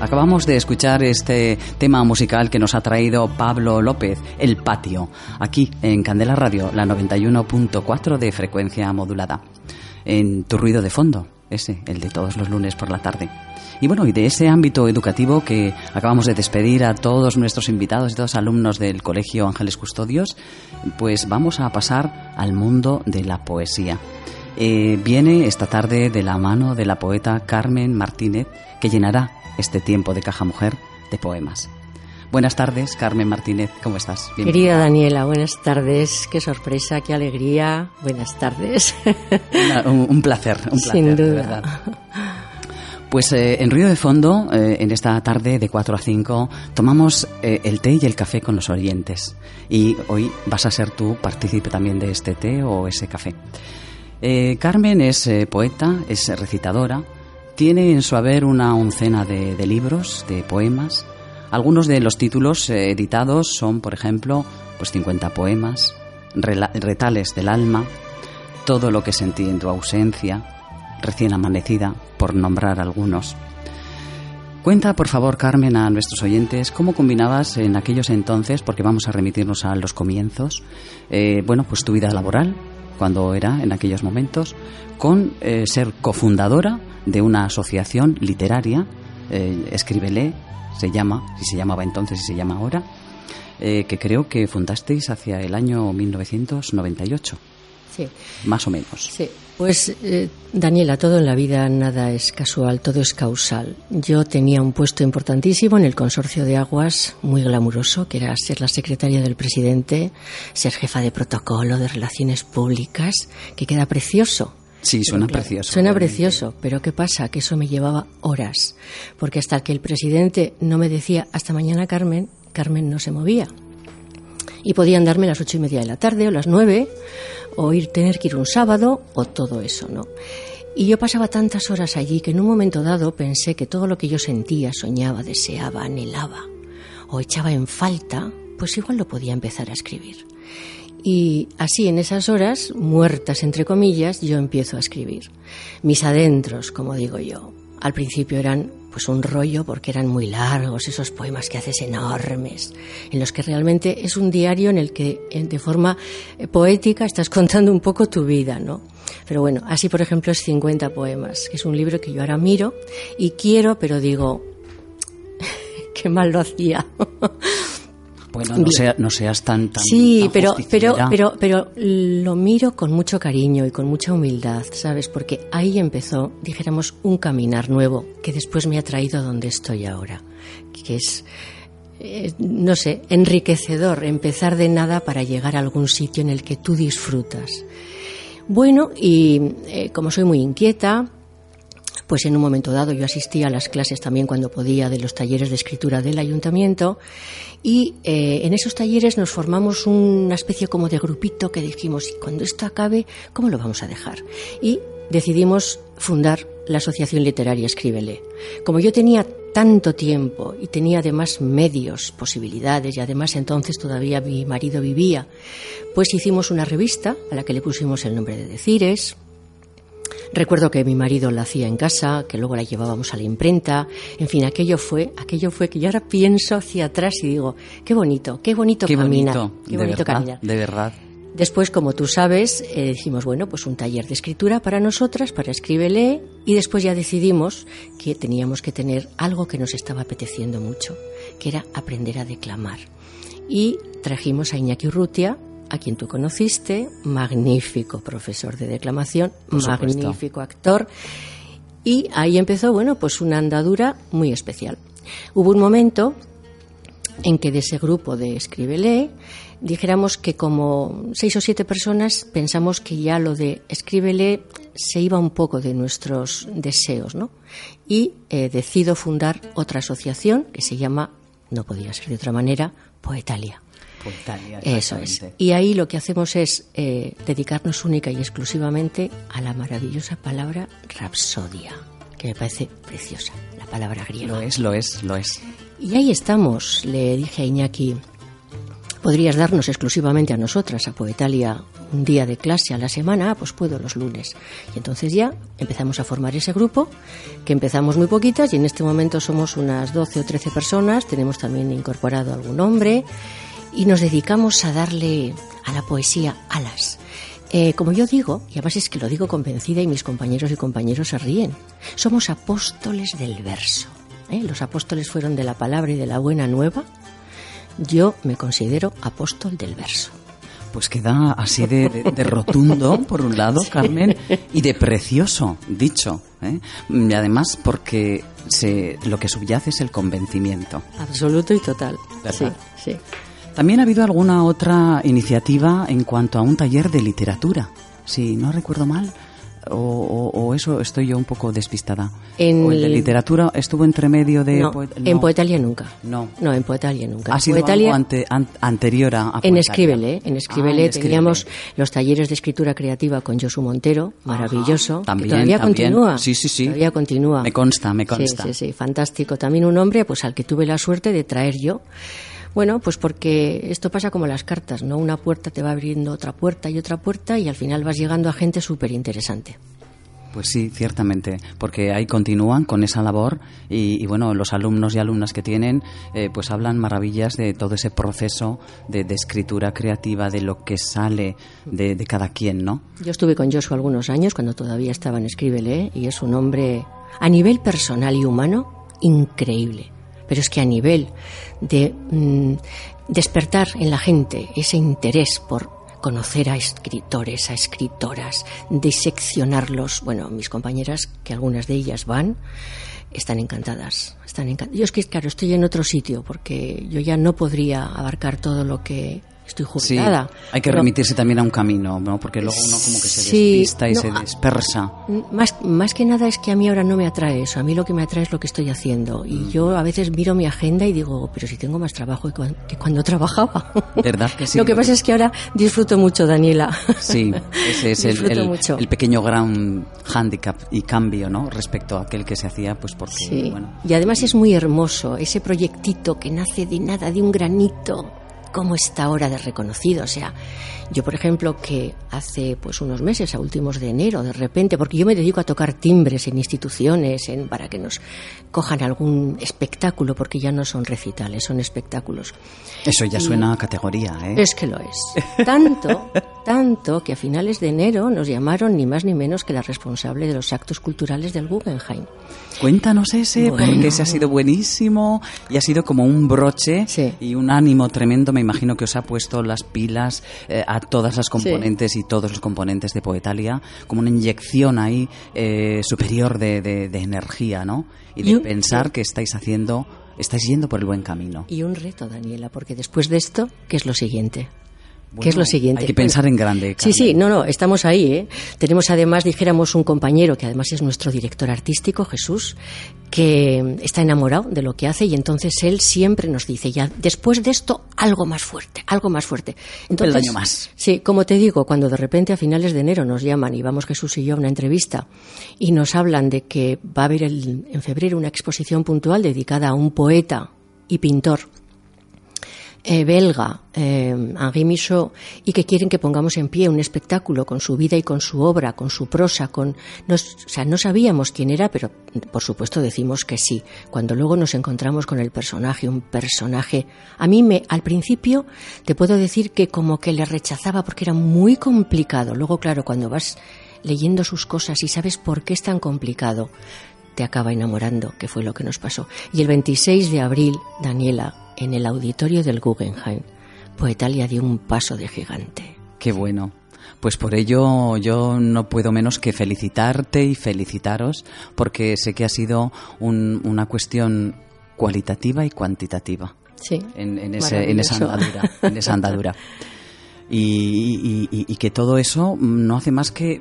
Acabamos de escuchar este tema musical que nos ha traído Pablo López, El Patio, aquí en Candela Radio, la 91.4 de frecuencia modulada. En tu ruido de fondo, ese, el de todos los lunes por la tarde. Y bueno, y de ese ámbito educativo que acabamos de despedir a todos nuestros invitados y todos alumnos del Colegio Ángeles Custodios, pues vamos a pasar al mundo de la poesía. Eh, viene esta tarde de la mano de la poeta Carmen Martínez, que llenará este tiempo de caja mujer de poemas. Buenas tardes, Carmen Martínez, ¿cómo estás? Bienvenida. Querida Daniela, buenas tardes, qué sorpresa, qué alegría, buenas tardes. Una- un, un placer, un placer, Sin de duda. verdad. Pues eh, en Ruido de Fondo, eh, en esta tarde de 4 a 5, tomamos eh, el té y el café con los oyentes. Y hoy vas a ser tú partícipe también de este té o ese café. Carmen es poeta, es recitadora, tiene en su haber una oncena de, de libros, de poemas. Algunos de los títulos eh, editados son, por ejemplo, pues 50 poemas, retales del alma, todo lo que sentí en tu ausencia, recién amanecida, por nombrar algunos. Cuenta, por favor, Carmen, a nuestros oyentes cómo combinabas en aquellos entonces, porque vamos a remitirnos a los comienzos, eh, bueno, pues tu vida laboral, cuando era en aquellos momentos, con eh, ser cofundadora de una asociación literaria, eh, Escríbele, se llama, si se llamaba entonces y se llama ahora, eh, que creo que fundasteis hacia el año 1998. Sí. Más o menos. Sí. Pues, eh, Daniela, todo en la vida nada es casual, todo es causal. Yo tenía un puesto importantísimo en el consorcio de aguas, muy glamuroso, que era ser la secretaria del presidente, ser jefa de protocolo, de relaciones públicas, que queda precioso. Sí, suena Claro, precioso. Suena precioso, pero ¿qué pasa? Que eso me llevaba horas. Porque hasta que el presidente no me decía hasta mañana, Carmen, Carmen no se movía. Y podían darme las ocho y media de la tarde o las nueve, o ir, tener que ir un sábado, o todo eso, ¿no? Y yo pasaba tantas horas allí que en un momento dado pensé que todo lo que yo sentía, soñaba, deseaba, anhelaba, o echaba en falta, pues igual lo podía empezar a escribir. Y así en esas horas, muertas entre comillas, yo empiezo a escribir. Mis adentros, como digo yo. Al principio eran pues un rollo porque eran muy largos, esos poemas que haces enormes, en los que realmente es un diario en el que eh, de forma eh, poética estás contando un poco tu vida, ¿no? Pero bueno, así por ejemplo es 50 poemas, que es un libro que yo ahora miro y quiero, pero digo, qué mal lo hacía. Bueno, no, sea- no seas tan, tan Sí, tan pero, pero, pero, pero lo miro con mucho cariño y con mucha humildad, ¿sabes? Porque ahí empezó, dijéramos, un caminar nuevo que después me ha traído a donde estoy ahora, que es, eh, no sé, enriquecedor empezar de nada para llegar a algún sitio en el que tú disfrutas. Bueno, y eh, como soy muy inquieta, pues en un momento dado yo asistía a las clases también cuando podía de los talleres de escritura del ayuntamiento y eh, en esos talleres nos formamos una especie como de grupito que dijimos, "Y cuando esto acabe, ¿cómo lo vamos a dejar? Y decidimos fundar la Asociación Literaria Escríbele. Como yo tenía tanto tiempo y tenía además medios, posibilidades y además entonces todavía mi marido vivía, pues hicimos una revista a la que le pusimos el nombre de Decires, Recuerdo que mi marido la hacía en casa, que luego la llevábamos a la imprenta. En fin, aquello fue, aquello fue que yo ahora pienso hacia atrás y digo, qué bonito, qué bonito Qué caminar, bonito, qué de bonito verdad, caminar. de verdad. Después, como tú sabes, eh, dijimos, bueno, pues un taller de escritura para nosotras, para Escríbele, y después ya decidimos que teníamos que tener algo que nos estaba apeteciendo mucho, que era aprender a declamar. Y trajimos a Iñaki Urrutia, a quien tú conociste, magnífico profesor de declamación, Por supuesto. magnífico actor, y ahí empezó, bueno, pues una andadura muy especial. Hubo un momento en que de ese grupo de Escríbele dijéramos que como seis o siete personas pensamos que ya lo de Escríbele se iba un poco de nuestros deseos, ¿no? Y eh, decido fundar otra asociación que se llama, no podía ser de otra manera, Poetalia. Eso es. Y ahí lo que hacemos es eh, dedicarnos única y exclusivamente a la maravillosa palabra rapsodia, que me parece preciosa, la palabra griega. Lo es, lo es, lo es. Y ahí estamos, le dije a Iñaki, ¿podrías darnos exclusivamente a nosotras, a Poetalia, un día de clase a la semana? Ah, pues puedo los lunes. Y entonces ya empezamos a formar ese grupo, que empezamos muy poquitas y en este momento somos unas 12 o 13 personas, tenemos también incorporado algún hombre y nos dedicamos a darle a la poesía alas. Eh, como yo digo, y además es que lo digo convencida y mis compañeros y compañeros se ríen, somos apóstoles del verso. ¿eh? Los apóstoles fueron de la palabra y de la buena nueva. Yo me considero apóstol del verso. Pues queda así de, de- de rotundo, por un lado, Carmen, y de precioso, dicho. ¿eh? Y además porque se, lo que subyace es el convencimiento. Absoluto y total. ¿Verdad? Sí, sí. También ha habido alguna otra iniciativa en cuanto a un taller de literatura, si no recuerdo mal, o, o- o eso estoy yo un poco despistada. En o el de el- literatura estuvo entre medio de... No, en. Poetalia nunca. No. No, en Poetalia nunca. Ha sido Poetalia- algo ante- an- anterior a, En Poetalia. Escríbele, en Escríbele Ah, en teníamos los talleres de escritura creativa con Josu Montero, maravilloso. que también, todavía también. continúa. Sí, sí, sí. Todavía continúa. Me consta, me Sí, consta. Sí, sí, fantástico. También un hombre pues al que tuve la suerte de traer yo. Bueno, pues porque esto pasa como las cartas, ¿no? Una puerta te va abriendo otra puerta y otra puerta y al final vas llegando a gente súper interesante. Pues sí, ciertamente, porque ahí continúan con esa labor y, bueno, los alumnos y alumnas que tienen, eh, pues hablan maravillas de todo ese proceso de, escritura creativa, de lo que sale de, cada quien, ¿no? Yo estuve con Joshua algunos años cuando todavía estaba en Escríbele y es un hombre a nivel personal y humano increíble, pero es que a nivel de mm, despertar en la gente ese interés por conocer a escritores, a escritoras, diseccionarlos. Bueno, mis compañeras, que algunas de ellas van, están encantadas. Están encantadas. Yo es que, claro, estoy en otro sitio porque yo ya no podría abarcar todo lo que estoy jubilada. Sí, hay que remitirse también a un camino, ¿no? Porque luego uno como que se despista y se dispersa. Más, más que nada es que a mí ahora no me atrae eso, a mí lo que me atrae es lo que estoy haciendo. Y mm. yo a veces miro mi agenda y digo, pero si tengo más trabajo que cuando trabajaba. ¿Verdad que sí? lo que pasa es que ahora disfruto mucho, Daniela. Sí, ese es el, pequeño gran handicap y cambio, ¿no? Respecto a aquel que se hacía, pues porque, sí. bueno. Y además es muy hermoso, ese proyectito que nace de nada, de un granito, cómo está ahora de reconocido. O sea, yo, por ejemplo, que hace pues unos meses, a últimos de enero, de repente, porque yo me dedico a tocar timbres en instituciones, en, para que nos cojan algún espectáculo, porque ya no son recitales, son espectáculos. Eso ya suena a categoría, ¿eh? Es que lo es. Tanto, tanto que a finales de enero nos llamaron ni más ni menos que la responsable de los actos culturales del Guggenheim. Cuéntanos ese, porque ese ha sido buenísimo y ha sido como un broche y un ánimo tremendo. Me imagino que os ha puesto las pilas eh, a todas las componentes y todos los componentes de Poetalia, como una inyección ahí eh, superior de, de, energía, ¿no? Y de pensar que estáis haciendo, estáis yendo por el buen camino. Y un reto, Daniela, porque después de esto, ¿qué es lo siguiente? ¿Qué es lo siguiente? Hay que pensar en grande. Sí, sí, no, no, estamos ahí. ¿eh? Tenemos además, dijéramos, un compañero que además es nuestro director artístico, Jesús, que está enamorado de lo que hace y entonces él siempre nos dice, ya después de esto, algo más fuerte, algo más fuerte. Entonces, El año más. Sí, como te digo, cuando de repente a finales de enero nos llaman y vamos Jesús y yo a una entrevista y nos hablan de que va a haber en febrero una exposición puntual dedicada a un poeta y pintor eh, belga, eh, Henri y que quieren que pongamos en pie un espectáculo con su vida y con su obra, con su prosa, con... o sea, no sabíamos quién era, pero por supuesto decimos que sí. Cuando luego nos encontramos con el personaje, un personaje... A mí me, al principio, te puedo decir que como que le rechazaba porque era muy complicado. Luego, claro, cuando vas leyendo sus cosas y sabes por qué es tan complicado, te acaba enamorando, que fue lo que nos pasó. Y el 26 de abril, Daniela, en el auditorio del Guggenheim, Poetalia dio un paso de gigante. Qué bueno. Pues por ello yo no puedo menos que felicitarte y felicitaros porque sé que ha sido una cuestión cualitativa y cuantitativa. Sí. En, esa andadura. En esa andadura. Y, y, que todo eso no hace más que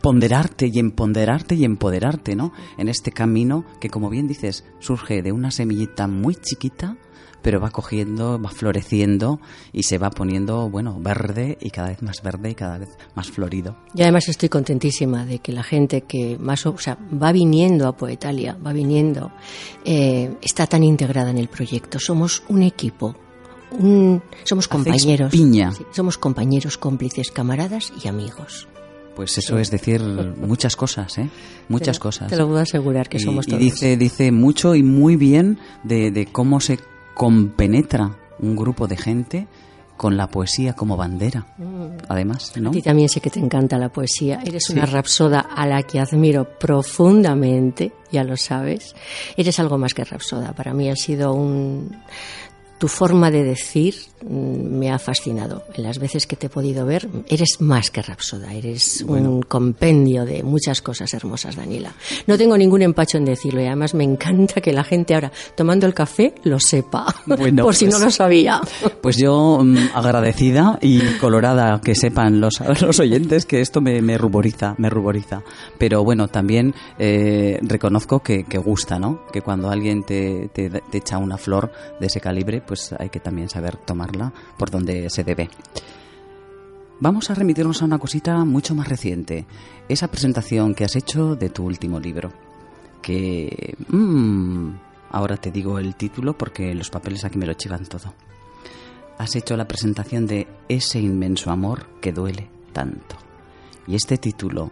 ponderarte y empoderarte y empoderarte, ¿no? En este camino que, como bien dices, surge de una semillita muy chiquita pero va cogiendo, va floreciendo y se va poniendo, bueno, verde y cada vez más verde y cada vez más florido. Y además estoy contentísima de que la gente que más, o sea, va viniendo a Poetalia, va viniendo, eh, está tan integrada en el proyecto. Somos un equipo, somos compañeros. Piña. somos compañeros, cómplices, camaradas y amigos. Pues eso es decir muchas cosas, ¿eh? Muchas cosas. Te lo puedo asegurar que somos todos. Y dice, dice mucho y muy bien de, de cómo se compenetra un grupo de gente con la poesía como bandera, mm. además, ¿no? A ti también sé que te encanta la poesía. Eres una rapsoda a la que admiro profundamente, ya lo sabes. Eres algo más que rapsoda. Para mí ha sido un tu forma de decir mm, me ha fascinado. En las veces que te he podido ver, eres más que Rapsoda, eres un compendio de muchas cosas hermosas, Daniela. No tengo ningún empacho en decirlo y además me encanta que la gente ahora, tomando el café, lo sepa, por si no pues lo sabía. Pues yo mm, agradecida y colorada que sepan los, los oyentes que esto me, ruboriza, me ruboriza. Pero bueno, también eh, reconozco que, gusta, ¿no? Que cuando alguien te, te, te echa una flor de ese calibre, pues hay que también saber tomarla por donde se debe. Vamos a remitirnos a una cosita mucho más reciente, esa presentación que has hecho de tu último libro, que... Mmm, ahora te digo el título porque los papeles aquí me lo chivan todo. Has hecho la presentación de Ese inmenso amor que duele tanto. Y este título,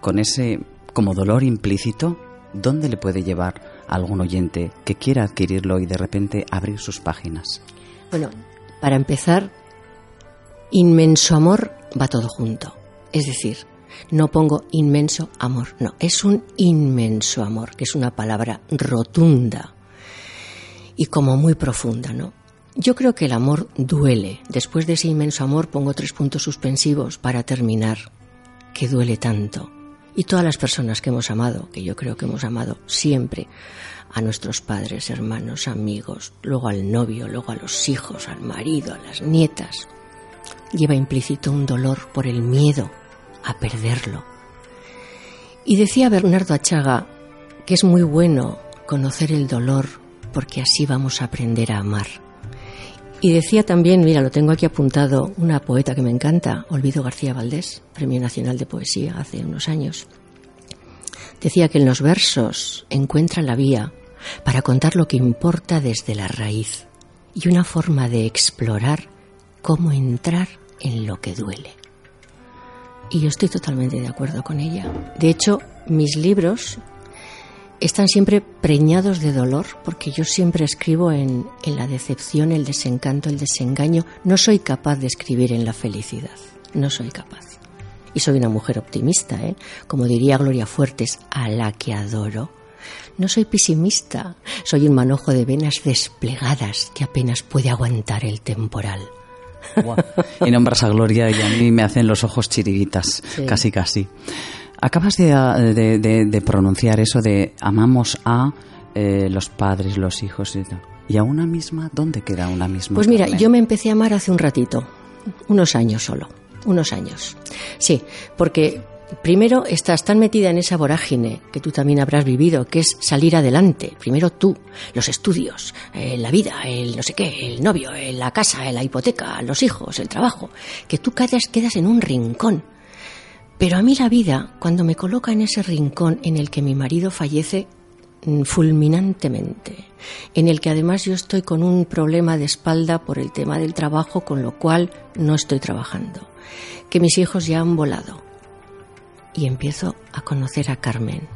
con ese como dolor implícito, ¿dónde le puede llevar algún oyente que quiera adquirirlo y de repente abrir sus páginas? Bueno, para empezar, inmenso amor va todo junto. Es decir, no pongo inmenso amor, no, es un inmenso amor, que es una palabra rotunda y como muy profunda, ¿no? Yo creo que el amor duele. Después de ese inmenso amor pongo tres puntos suspensivos para terminar. Que duele tanto. Y todas las personas que hemos amado, que yo creo que hemos amado siempre, a nuestros padres, hermanos, amigos, luego al novio, luego a los hijos, al marido, a las nietas, lleva implícito un dolor por el miedo a perderlo. Y decía Bernardo Achaga que es muy bueno conocer el dolor porque así vamos a aprender a amar. Y decía también, mira, lo tengo aquí apuntado, una poeta que me encanta, Olvido García Valdés, Premio Nacional de Poesía hace unos años. Decía que en los versos encuentra la vía para contar lo que importa desde la raíz y una forma de explorar cómo entrar en lo que duele. Y yo estoy totalmente de acuerdo con ella. De hecho, mis libros están siempre preñados de dolor, porque yo siempre escribo en, la decepción, el desencanto, el desengaño. No soy capaz de escribir en la felicidad, no soy capaz. Y soy una mujer optimista, ¿eh? como diría Gloria Fuertes, a la que adoro. No soy pesimista, soy un manojo de venas desplegadas que apenas puede aguantar el temporal. Y nombras a Gloria y a mí me hacen los ojos chiribitas, casi casi. Acabas de, pronunciar eso de amamos a eh, los padres, los hijos y ¿Y a una misma? ¿Dónde queda una misma? Pues mira, yo me empecé a amar hace un ratito, unos años solo, unos años. Sí, porque primero estás tan metida en esa vorágine que tú también habrás vivido, que es salir adelante. Primero tú, los estudios, eh, la vida, el no sé qué, el novio, eh, la casa, la hipoteca, los hijos, el trabajo, que tú quedas, quedas en un rincón pero a mí la vida, cuando me coloca en ese rincón en el que mi marido fallece mm, fulminantemente, en el que además yo estoy con un problema de espalda por el tema del trabajo, con lo cual no estoy trabajando, que mis hijos ya han volado, y empiezo a conocer a Carmen,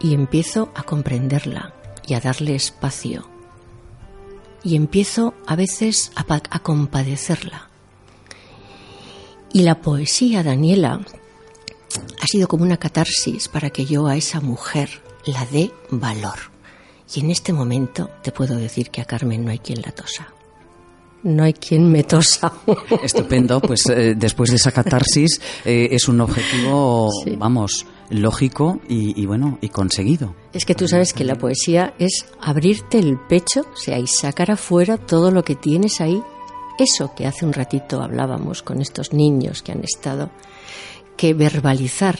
y empiezo a comprenderla y a darle espacio, y empiezo a veces a, a compadecerla. Y la poesía, Daniela, ha sido como una catarsis para que yo a esa mujer la dé valor. Y en este momento te puedo decir que a Carmen no hay quien la tosa. No hay quien me tosa. Estupendo, pues eh, después de esa catarsis eh, es un objetivo, vamos, lógico y, bueno, y conseguido. Es que tú sabes que la poesía es abrirte el pecho, o sea, y sacar afuera todo lo que tienes ahí. Eso que hace un ratito hablábamos con estos niños que han estado que verbalizar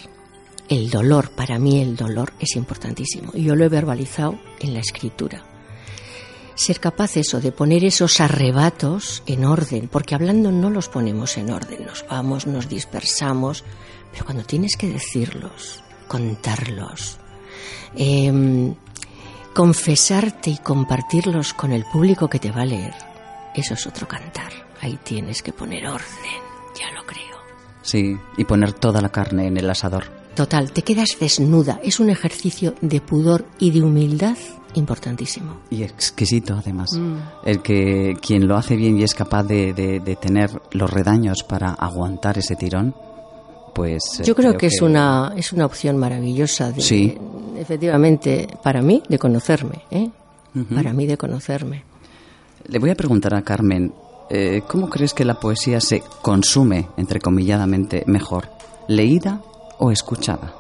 el dolor, para mí el dolor es importantísimo. Yo lo he verbalizado en la escritura. Ser capaz eso de poner esos arrebatos en orden, porque hablando no los ponemos en orden, nos vamos, nos dispersamos, pero cuando tienes que decirlos, contarlos, em, confesarte y compartirlos con el público que te va a leer, eso es otro cantar. Ahí tienes que poner orden, ya lo creo. Sí, y poner toda la carne en el asador. Total, te quedas desnuda. Es un ejercicio de pudor y de humildad importantísimo. Y exquisito, además. Mm. El que quien lo hace bien y es capaz de, tener los redaños para aguantar ese tirón, pues... Eh, Yo creo, que, es, una, es una opción maravillosa, de, sí. efectivamente, para mí, de conocerme. ¿eh? Para mí, de conocerme. Le voy a preguntar a Carmen, eh, ¿cómo crees que la poesía se consume, entrecomilladamente, mejor? ¿Leída o escuchada?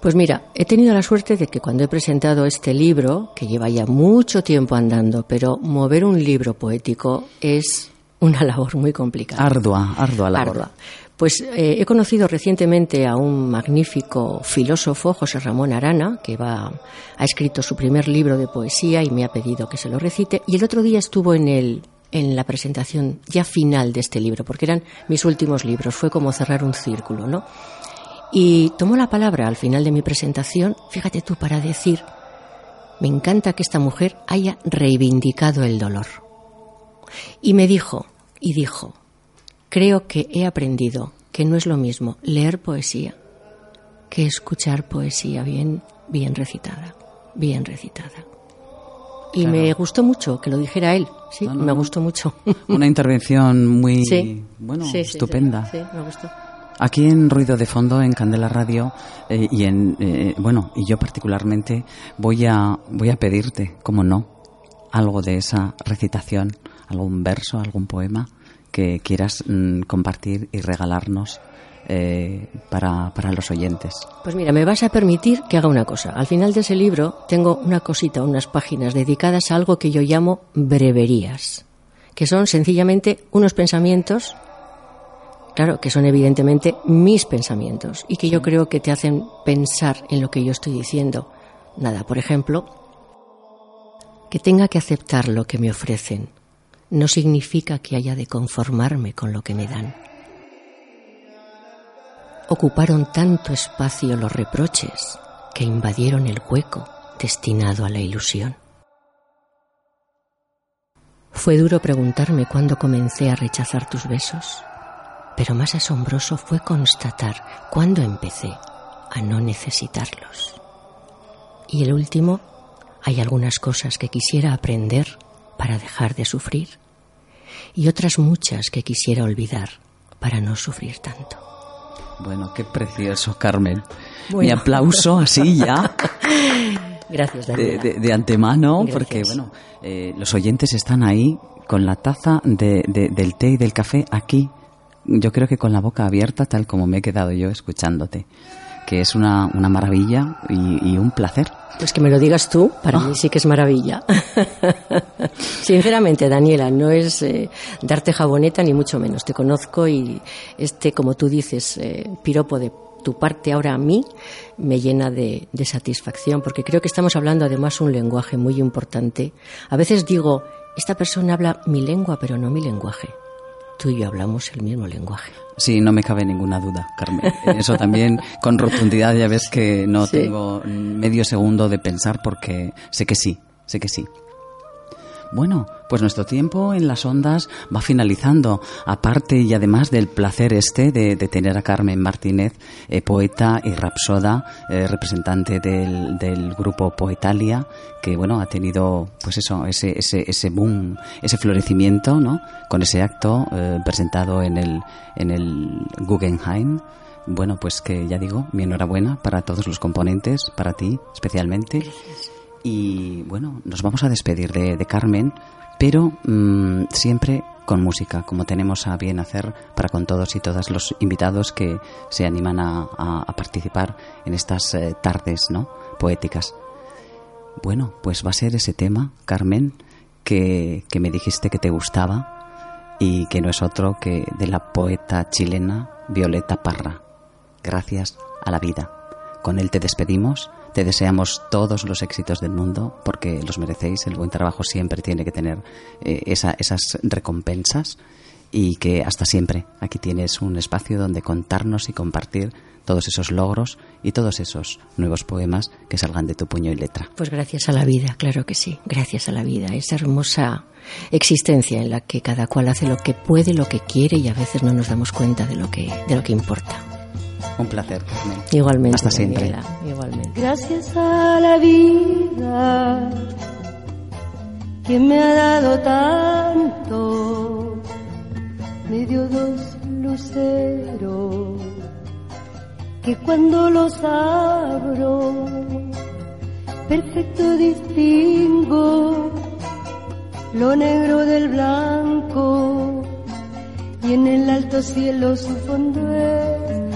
Pues mira, he tenido la suerte de que cuando he presentado este libro, que lleva ya mucho tiempo andando, pero mover un libro poético es una labor muy complicada. Ardua, ardua labor. Ardua. Pues eh, he conocido recientemente a un magnífico filósofo, José Ramón Arana, que va, ha escrito su primer libro de poesía y me ha pedido que se lo recite. Y el otro día estuvo en el en la presentación ya final de este libro, porque eran mis últimos libros, fue como cerrar un círculo, ¿no? Y tomó la palabra al final de mi presentación, fíjate tú, para decir, me encanta que esta mujer haya reivindicado el dolor. Y me dijo, y dijo, creo que he aprendido que no es lo mismo leer poesía que escuchar poesía bien, bien recitada, bien recitada. Y me gustó mucho que lo dijera él, sí, me gustó mucho. Una intervención muy, bueno, estupenda. Sí, me gustó. Aquí en Ruido de Fondo, en Candela Radio, eh, y en, eh, bueno, y yo particularmente voy a, voy a pedirte, como no, algo de esa recitación, algún verso, algún poema que quieras mm, compartir y regalarnos eh, para, para, los oyentes. Pues mira, me vas a permitir que haga una cosa. Al final de ese libro tengo una cosita, unas páginas dedicadas a algo que yo llamo breverías, que son sencillamente unos pensamientos, claro, que son evidentemente mis pensamientos y que yo creo que te hacen pensar en lo que yo estoy diciendo. Nada, por ejemplo, que tenga que aceptar lo que me ofrecen no significa que haya de conformarme con lo que me dan ocuparon tanto espacio los reproches que invadieron el hueco destinado a la ilusión. Fue duro preguntarme cuándo comencé a rechazar tus besos, pero más asombroso fue constatar cuándo empecé a no necesitarlos. Y el último, hay algunas cosas que quisiera aprender para dejar de sufrir y otras muchas que quisiera olvidar para no sufrir tanto. Bueno, qué precioso, Carmen. Mi aplauso así ya. Gracias, De, de, antemano, porque bueno, eh, los oyentes están ahí con la taza de, del té y del café aquí. Yo creo que con la boca abierta, tal como me he quedado yo escuchándote, que es una, una maravilla y un placer pues que me lo digas tú, para mí ah. sí que es maravilla. Sinceramente, Daniela, no es eh, darte jaboneta ni mucho menos. Te conozco y este, como tú dices, eh, piropo de tu parte ahora a mí me llena de, de satisfacción, porque creo que estamos hablando además un lenguaje muy importante. A veces digo, esta persona habla mi lengua, pero no mi lenguaje. Tú y yo hablamos el mismo lenguaje. Sí, no me cabe ninguna duda, Carmen. eso también, con rotundidad, ya ves que no tengo medio segundo de pensar porque sé que sí, sé que sí. Bueno, pues nuestro tiempo en las ondas va finalizando. Aparte y además del placer este de, tener a Carmen Martínez, eh, poeta y rapsoda, eh, representante del, grupo Poetalia, que bueno, ha tenido pues eso, ese, ese, ese boom, ese florecimiento, ¿no? Con ese acto eh, presentado en el, en el Guggenheim. Bueno, pues que ya digo, mi enhorabuena para todos los componentes, para ti especialmente. Y bueno, nos vamos a despedir de, Carmen, pero mm, siempre con música, como tenemos a bien hacer para con todos y todas los invitados que se animan a, participar en estas eh, tardes ¿no? poéticas. Bueno, pues va a ser ese tema, Carmen, que, que me dijiste que te gustaba y que no es otro que de la poeta chilena Violeta Parra. Gracias a la vida. Con él te despedimos te deseamos todos los éxitos del mundo porque los merecéis. El buen trabajo siempre tiene que tener eh, esas recompensas y que hasta siempre aquí tienes un espacio donde contarnos y compartir todos esos logros y todos esos nuevos poemas que salgan de tu puño y letra. Pues gracias a la vida, claro que sí, gracias a la vida, esa hermosa existencia en la que cada cual hace lo que puede, lo que quiere y a veces no nos damos cuenta de lo que, de lo que importa. Un placer, Igualmente. Hasta siempre. igualmente. Gracias a la vida que me ha dado tanto, me dio dos luceros que cuando los abro, perfecto distingo lo negro del blanco y en el alto cielo su fondo es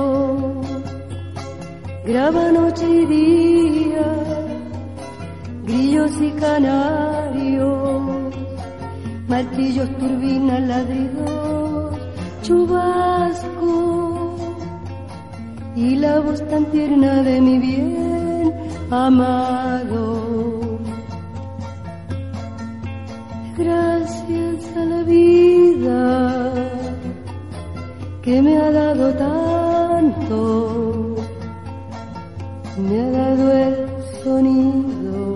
graba noche y día, grillos y canarios, martillos, turbinas, ladridos, chubasco y la voz tan tierna de mi bien amado. Gracias a la vida que me ha dado tanto, el sonido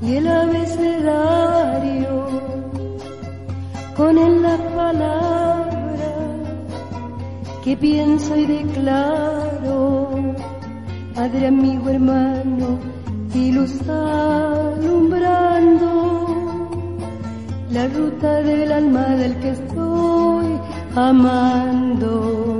y el abecedario con él la palabra que pienso y declaro, Padre, amigo, hermano y luz la ruta del alma del que estoy amando.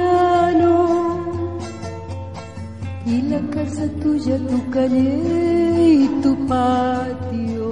casa tuya, tu calle y tu patio.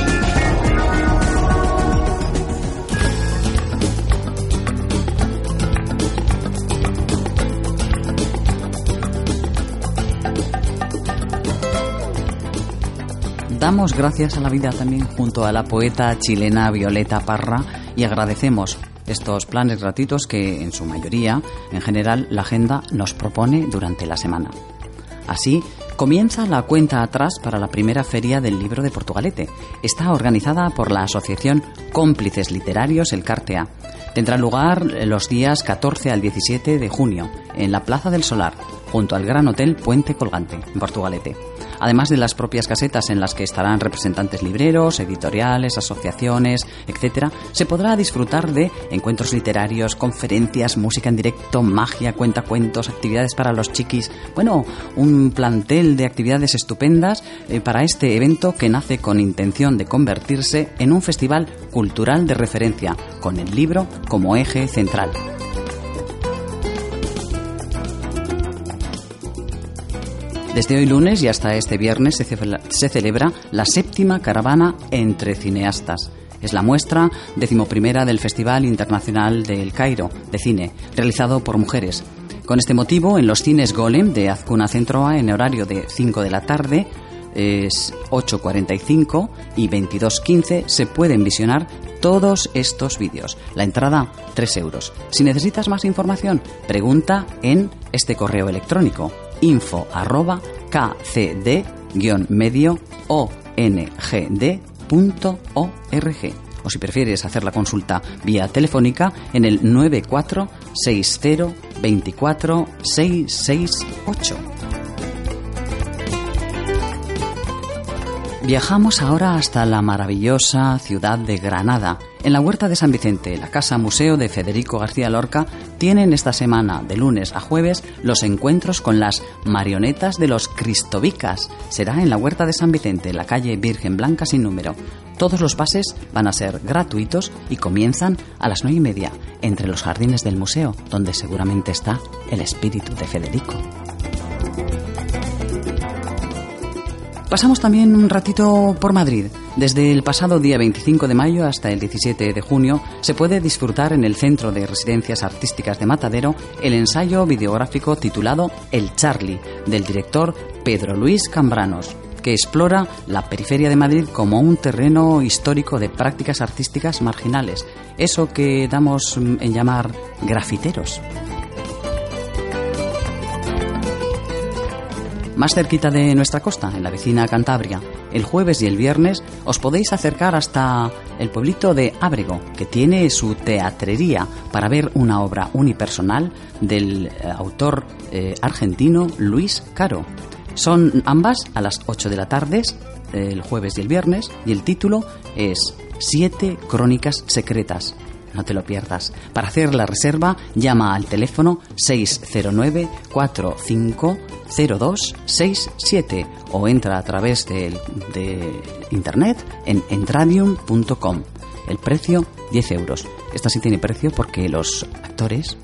Damos gracias a la vida también junto a la poeta chilena Violeta Parra y agradecemos estos planes gratuitos que en su mayoría, en general, la agenda nos propone durante la semana. Así, comienza la cuenta atrás para la primera feria del libro de Portugalete. Está organizada por la Asociación Cómplices Literarios El Cartea. Tendrá lugar los días 14 al 17 de junio en la Plaza del Solar, junto al Gran Hotel Puente Colgante, en Portugalete. Además de las propias casetas en las que estarán representantes libreros, editoriales, asociaciones, etc., se podrá disfrutar de encuentros literarios, conferencias, música en directo, magia, cuentacuentos, actividades para los chiquis. Bueno, un plantel de actividades estupendas eh, para este evento que nace con intención de convertirse en un festival cultural de referencia, con el libro como eje central. Desde hoy lunes y hasta este viernes se, ce- se celebra la séptima caravana entre cineastas. Es la muestra decimoprimera del Festival Internacional del Cairo de Cine, realizado por mujeres. Con este motivo, en los cines Golem de Azcuna Centroa, en horario de 5 de la tarde, es 8.45 y 22.15 se pueden visionar todos estos vídeos. La entrada, 3 euros. Si necesitas más información, pregunta en este correo electrónico info arroba kcd-medio ongd.org o si prefieres hacer la consulta vía telefónica en el 9460 24 668. Viajamos ahora hasta la maravillosa ciudad de Granada. En la Huerta de San Vicente, la Casa Museo de Federico García Lorca, tienen esta semana, de lunes a jueves, los encuentros con las marionetas de los Cristovicas. Será en la Huerta de San Vicente, la calle Virgen Blanca sin número. Todos los pases van a ser gratuitos y comienzan a las nueve y media, entre los jardines del museo, donde seguramente está el espíritu de Federico. Pasamos también un ratito por Madrid. Desde el pasado día 25 de mayo hasta el 17 de junio se puede disfrutar en el Centro de Residencias Artísticas de Matadero el ensayo videográfico titulado El Charlie, del director Pedro Luis Cambranos, que explora la periferia de Madrid como un terreno histórico de prácticas artísticas marginales, eso que damos en llamar grafiteros. Más cerquita de nuestra costa, en la vecina Cantabria. El jueves y el viernes os podéis acercar hasta el pueblito de Ábrego, que tiene su teatrería para ver una obra unipersonal del eh, autor eh, argentino Luis Caro. Son ambas a las 8 de la tarde, el jueves y el viernes, y el título es Siete Crónicas Secretas no te lo pierdas. Para hacer la reserva, llama al teléfono 609-450267 o entra a través de, de internet en entradium.com. El precio, 10 euros. Esta sí tiene precio porque los actores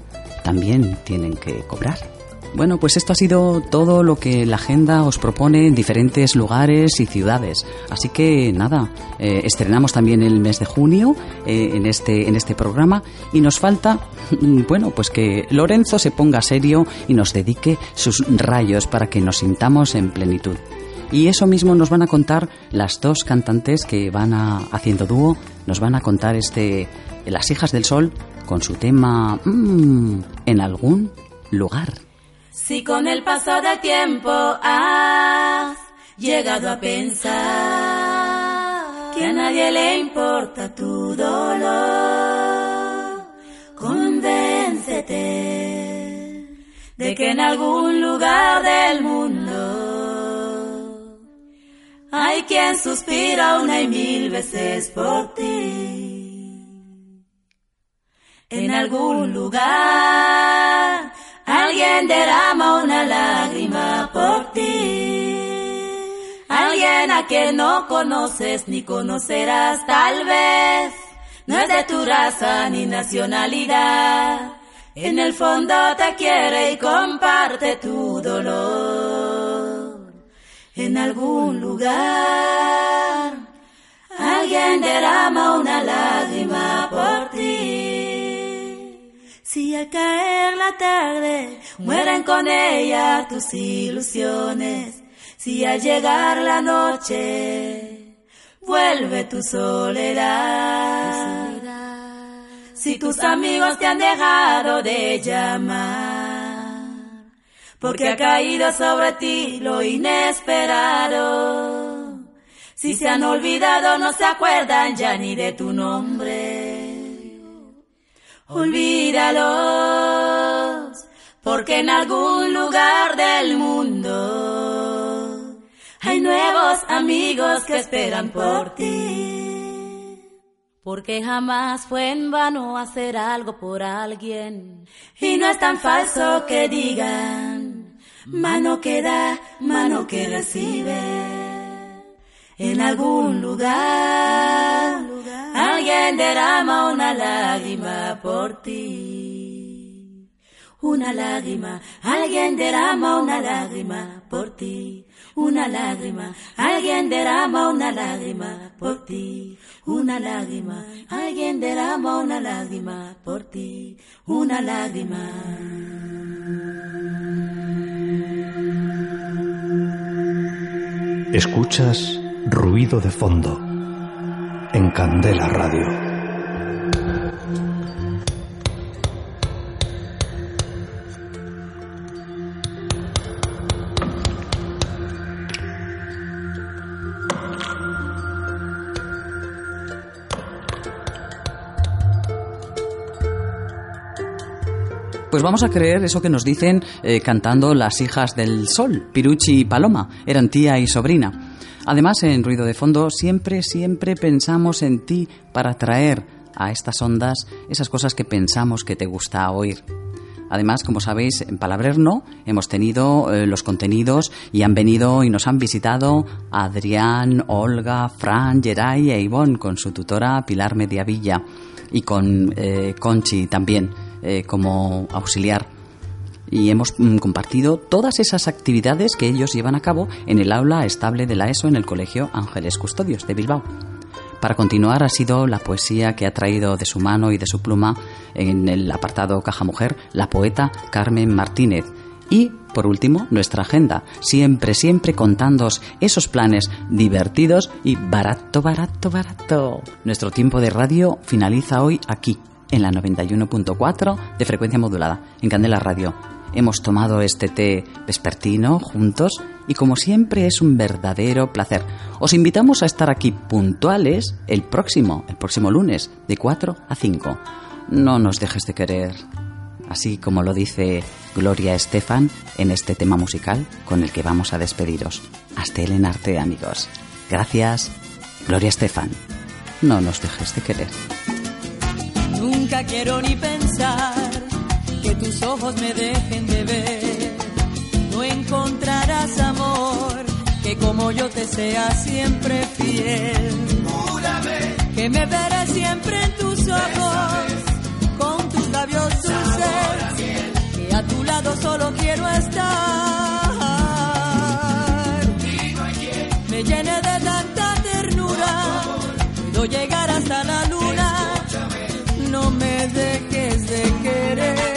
también tienen que cobrar. Bueno, pues esto ha sido todo lo que la agenda os propone en diferentes lugares y ciudades. Así que nada, eh, estrenamos también el mes de junio eh, en, este, en este programa y nos falta, bueno, pues que Lorenzo se ponga serio y nos dedique sus rayos para que nos sintamos en plenitud. Y eso mismo nos van a contar las dos cantantes que van a, haciendo dúo, nos van a contar este Las hijas del sol con su tema mm, en algún lugar. Si con el paso del tiempo has llegado a pensar que a nadie le importa tu dolor, convéncete de que en algún lugar del mundo hay quien suspira una y mil veces por ti. En algún lugar Alguien derrama una lágrima por ti. Alguien a quien no conoces ni conocerás tal vez. No es de tu raza ni nacionalidad. En el fondo te quiere y comparte tu dolor. En algún lugar alguien derrama una lágrima por. Si al caer la tarde mueren con ella tus ilusiones, si al llegar la noche vuelve tu soledad, si tus amigos te han dejado de llamar, porque ha caído sobre ti lo inesperado, si se han olvidado no se acuerdan ya ni de tu nombre olvídalos, porque en algún lugar del mundo hay nuevos amigos que esperan por ti. Porque jamás fue en vano hacer algo por alguien. Y no es tan falso que digan, mano que da, mano que recibe en algún lugar, alguien derrama una lágrima por ti. Una lágrima, alguien derrama una lágrima por ti. Una lágrima, alguien derrama una lágrima por ti. Una lágrima, alguien derrama una lágrima por ti. Una lágrima. Escuchas ruido de fondo Candela Radio. Pues vamos a creer eso que nos dicen eh, cantando las hijas del sol, Piruchi y Paloma, eran tía y sobrina. Además, en Ruido de Fondo siempre, siempre pensamos en ti para traer a estas ondas esas cosas que pensamos que te gusta oír. Además, como sabéis, en Palabrerno hemos tenido eh, los contenidos y han venido y nos han visitado Adrián, Olga, Fran, Geray e Ivonne con su tutora Pilar Mediavilla y con eh, Conchi también eh, como auxiliar. Y hemos mm, compartido todas esas actividades que ellos llevan a cabo en el aula estable de la ESO en el Colegio Ángeles Custodios de Bilbao. Para continuar ha sido la poesía que ha traído de su mano y de su pluma en el apartado Caja Mujer la poeta Carmen Martínez. Y, por último, nuestra agenda, siempre, siempre contándoos esos planes divertidos y barato, barato, barato. Nuestro tiempo de radio finaliza hoy aquí, en la 91.4 de frecuencia modulada, en Candela Radio. Hemos tomado este té vespertino juntos y como siempre es un verdadero placer. Os invitamos a estar aquí puntuales el próximo, el próximo lunes, de 4 a 5. No nos dejes de querer, así como lo dice Gloria Estefan en este tema musical con el que vamos a despediros. Hasta el enarte, amigos. Gracias, Gloria Estefan. No nos dejes de querer. Nunca quiero ni pensar que tus ojos me dejen de ver. No encontrarás amor que como yo te sea siempre fiel. Que me veré siempre en tus ojos, con tus labios dulces. Que a tu lado solo quiero estar. Me llene de tanta ternura, puedo llegar hasta la luna no me dejes de querer.